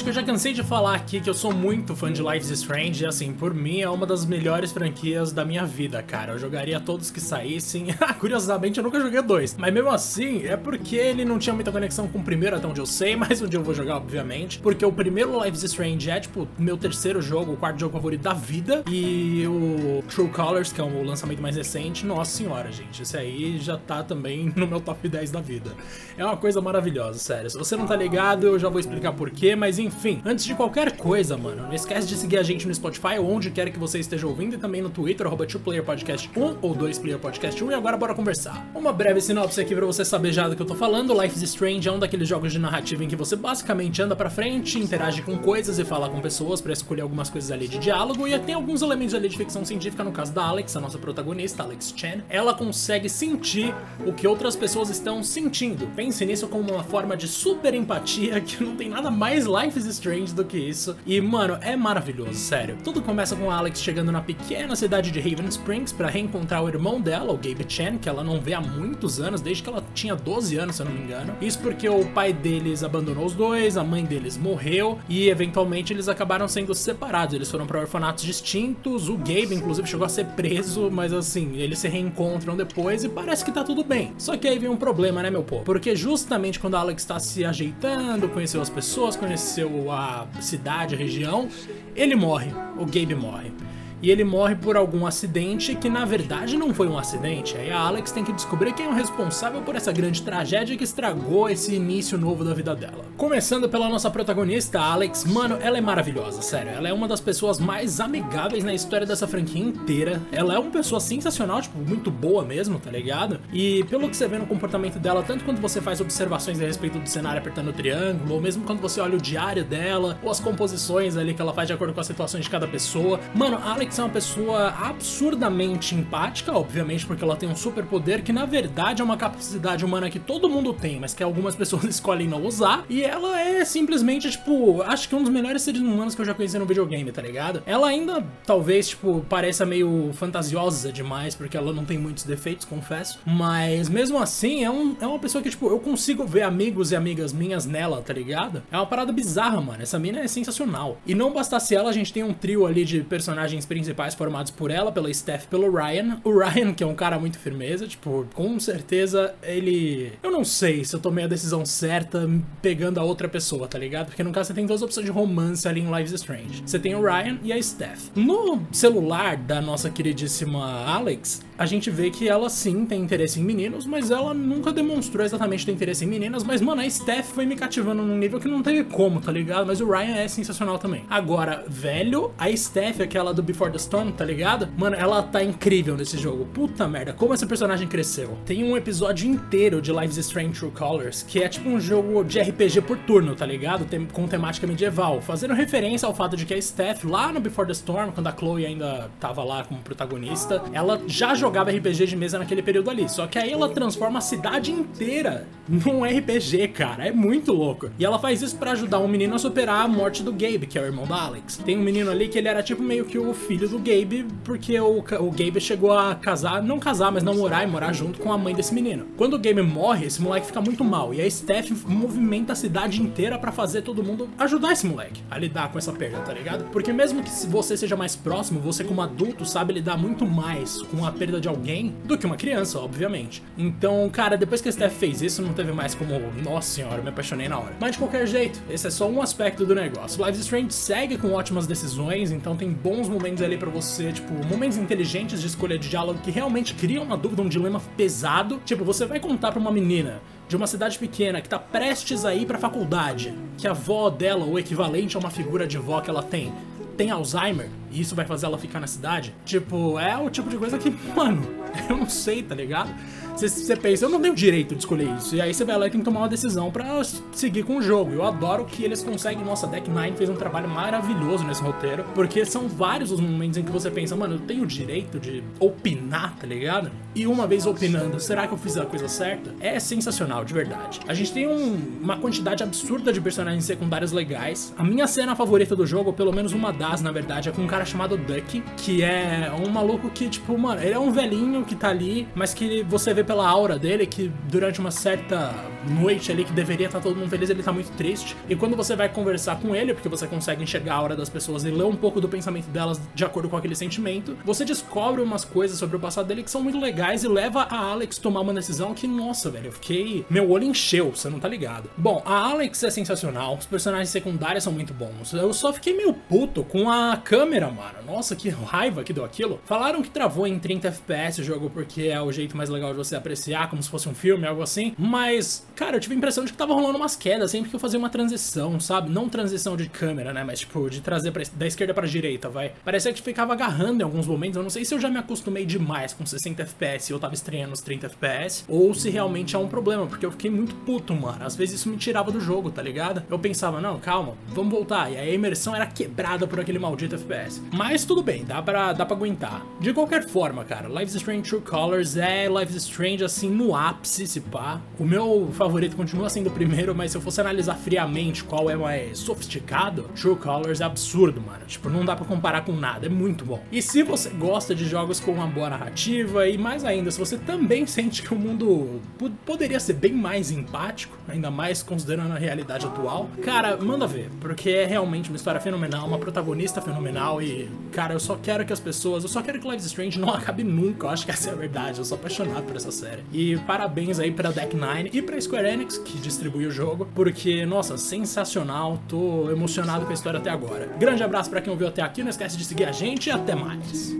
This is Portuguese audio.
acho que eu já cansei de falar aqui que eu sou muito fã de Life is Strange e assim, por mim é uma das melhores franquias da minha vida, cara. Eu jogaria todos que saíssem. Curiosamente, eu nunca joguei dois. Mas mesmo assim, é porque ele não tinha muita conexão com o primeiro, até onde eu sei, mas dia eu vou jogar, obviamente. Porque o primeiro Life is Strange é, tipo, meu terceiro jogo, o quarto jogo favorito da vida. E o True Colors, que é o lançamento mais recente, nossa senhora, gente. Esse aí já tá também no meu top 10 da vida. É uma coisa maravilhosa, sério. Se você não tá ligado, eu já vou explicar porquê, mas enfim, antes de qualquer coisa, mano, não esquece de seguir a gente no Spotify ou onde quer que você esteja ouvindo e também no Twitter, arroba 2playerpodcast1 ou 2playerpodcast1 e agora bora conversar. Uma breve sinopse aqui pra você saber já do que eu tô falando. Life is Strange é um daqueles jogos de narrativa em que você basicamente anda pra frente, interage com coisas e fala com pessoas para escolher algumas coisas ali de diálogo e tem alguns elementos ali de ficção científica, no caso da Alex, a nossa protagonista, Alex Chen. Ela consegue sentir o que outras pessoas estão sentindo. Pense nisso como uma forma de super empatia que não tem nada mais Life is Strange do que isso. E, mano, é maravilhoso, sério. Tudo começa com Alex chegando na pequena cidade de Haven Springs para reencontrar o irmão dela, o Gabe Chen, que ela não vê há muitos anos, desde que ela tinha 12 anos, se eu não me engano. Isso porque o pai deles abandonou os dois, a mãe deles morreu e eventualmente eles acabaram sendo separados. Eles foram para orfanatos distintos. O Gabe, inclusive, chegou a ser preso, mas assim, eles se reencontram depois e parece que tá tudo bem. Só que aí vem um problema, né, meu povo? Porque justamente quando a Alex tá se ajeitando, conheceu as pessoas, conheceu a cidade, a região, ele morre. O Gabe morre e ele morre por algum acidente que na verdade não foi um acidente. Aí a Alex tem que descobrir quem é o responsável por essa grande tragédia que estragou esse início novo da vida dela. Começando pela nossa protagonista, Alex, mano, ela é maravilhosa, sério. Ela é uma das pessoas mais amigáveis na história dessa franquia inteira. Ela é uma pessoa sensacional, tipo, muito boa mesmo, tá ligado? E pelo que você vê no comportamento dela, tanto quando você faz observações a respeito do cenário apertando o triângulo, ou mesmo quando você olha o diário dela, ou as composições ali que ela faz de acordo com as situações de cada pessoa. Mano, Alex É uma pessoa absurdamente empática, obviamente, porque ela tem um superpoder que na verdade é uma capacidade humana que todo mundo tem, mas que algumas pessoas escolhem não usar. E ela é simplesmente, tipo, acho que um dos melhores seres humanos que eu já conheci no videogame, tá ligado? Ela ainda, talvez, tipo, pareça meio fantasiosa demais, porque ela não tem muitos defeitos, confesso. Mas mesmo assim, é, um, é uma pessoa que, tipo, eu consigo ver amigos e amigas minhas nela, tá ligado? É uma parada bizarra, mano. Essa mina é sensacional. E não bastasse ela, a gente tem um trio ali de personagens principais principais formados por ela, pela Steph pelo Ryan. O Ryan, que é um cara muito firmeza, tipo, com certeza ele. Eu não sei se eu tomei a decisão certa pegando a outra pessoa, tá ligado? Porque no caso você tem duas opções de romance ali em Lives Strange. Você tem o Ryan e a Steph. No celular da nossa queridíssima Alex, a gente vê que ela sim tem interesse em meninos, mas ela nunca demonstrou exatamente ter interesse em meninas. Mas, mano, a Steph foi me cativando num nível que não teve como, tá ligado? Mas o Ryan é sensacional também. Agora, velho, a Steph, aquela do Before the Storm, tá ligado? Mano, ela tá incrível nesse jogo. Puta merda, como essa personagem cresceu. Tem um episódio inteiro de Lives Strange True Colors, que é tipo um jogo de RPG por turno, tá ligado? Tem, com temática medieval, fazendo referência ao fato de que a Steph, lá no Before the Storm, quando a Chloe ainda tava lá como protagonista, ela já jogava RPG de mesa naquele período ali. Só que aí ela transforma a cidade inteira num RPG, cara. É muito louco. E ela faz isso para ajudar um menino a superar a morte do Gabe, que é o irmão da Alex. Tem um menino ali que ele era tipo meio que o filho do Gabe, porque o, o Gabe chegou a casar, não casar, mas namorar e morar junto com a mãe desse menino. Quando o Gabe morre, esse moleque fica muito mal. E a Steph movimenta a cidade inteira para fazer todo mundo ajudar esse moleque a lidar com essa perda, tá ligado? Porque mesmo que você seja mais próximo, você como adulto sabe lidar muito mais com a perda de alguém do que uma criança, obviamente. Então, cara, depois que a Steph fez isso, não teve mais como, nossa senhora, me apaixonei na hora. Mas de qualquer jeito, esse é só um aspecto do negócio. Live Strange segue com ótimas decisões, então tem bons momentos ali para você, tipo, momentos inteligentes de escolha de diálogo que realmente criam uma dúvida, um dilema pesado. Tipo, você vai contar pra uma menina de uma cidade pequena que tá prestes a ir pra faculdade, que a avó dela, ou equivalente a uma figura de vó que ela tem, tem Alzheimer e isso vai fazer ela ficar na cidade. Tipo, é o tipo de coisa que, mano, eu não sei, tá ligado? Você pensa, eu não tenho direito de escolher isso. E aí você vai lá e tem que tomar uma decisão para seguir com o jogo. Eu adoro que eles conseguem. Nossa, Deck Nine fez um trabalho maravilhoso nesse roteiro. Porque são vários os momentos em que você pensa, mano, eu tenho o direito de opinar, tá ligado? E uma vez opinando, será que eu fiz a coisa certa? É sensacional, de verdade. A gente tem um, uma quantidade absurda de personagens secundários legais. A minha cena favorita do jogo, ou pelo menos uma das, na verdade, é com um cara cara chamado Ducky, que é um maluco que, tipo, mano, ele é um velhinho que tá ali, mas que você vê pela aura dele que durante uma certa noite ali que deveria estar tá todo mundo feliz, ele tá muito triste. E quando você vai conversar com ele, porque você consegue enxergar a aura das pessoas e ler um pouco do pensamento delas de acordo com aquele sentimento, você descobre umas coisas sobre o passado dele que são muito legais e leva a Alex tomar uma decisão que, nossa, velho, eu fiquei. Meu olho encheu, você não tá ligado. Bom, a Alex é sensacional, os personagens secundários são muito bons. Eu só fiquei meio puto com a câmera, mano. Nossa, que raiva que deu aquilo. Falaram que travou em 30 FPS o jogo porque é o jeito mais legal de você apreciar, como se fosse um filme, algo assim. Mas, cara, eu tive a impressão de que tava rolando umas quedas sempre que eu fazia uma transição, sabe? Não transição de câmera, né? Mas, tipo, de trazer pra, da esquerda pra direita, vai. Parecia que ficava agarrando em alguns momentos. Eu não sei se eu já me acostumei demais com 60 FPS e eu tava estreando os 30 FPS, ou se realmente é um problema, porque eu fiquei muito puto, mano. Às vezes isso me tirava do jogo, tá ligado? Eu pensava, não, calma, vamos voltar. E a imersão era quebrada por aquele maldito FPS. Mas tudo bem, dá pra, dá pra aguentar. De qualquer forma, cara, Life is Strange True Colors é Life is Strange, assim, no ápice, se pá. O meu favorito continua sendo o primeiro, mas se eu fosse analisar friamente qual é mais sofisticado, True Colors é absurdo, mano. Tipo, não dá pra comparar com nada, é muito bom. E se você gosta de jogos com uma boa narrativa, e mais ainda, se você também sente que o mundo poderia ser bem mais empático, ainda mais considerando a realidade atual, cara, manda ver, porque é realmente uma história fenomenal, uma protagonista fenomenal e, cara, eu só quero que as pessoas, eu só quero que Life is Strange não acabe nunca, eu acho que essa é a verdade, eu sou apaixonado por essa série. E parabéns aí pra Deck Nine e pra Square Enix, que distribui o jogo, porque, nossa, sensacional, tô emocionado com a história até agora. Grande abraço para quem ouviu até aqui, não esquece de seguir a gente e até mais.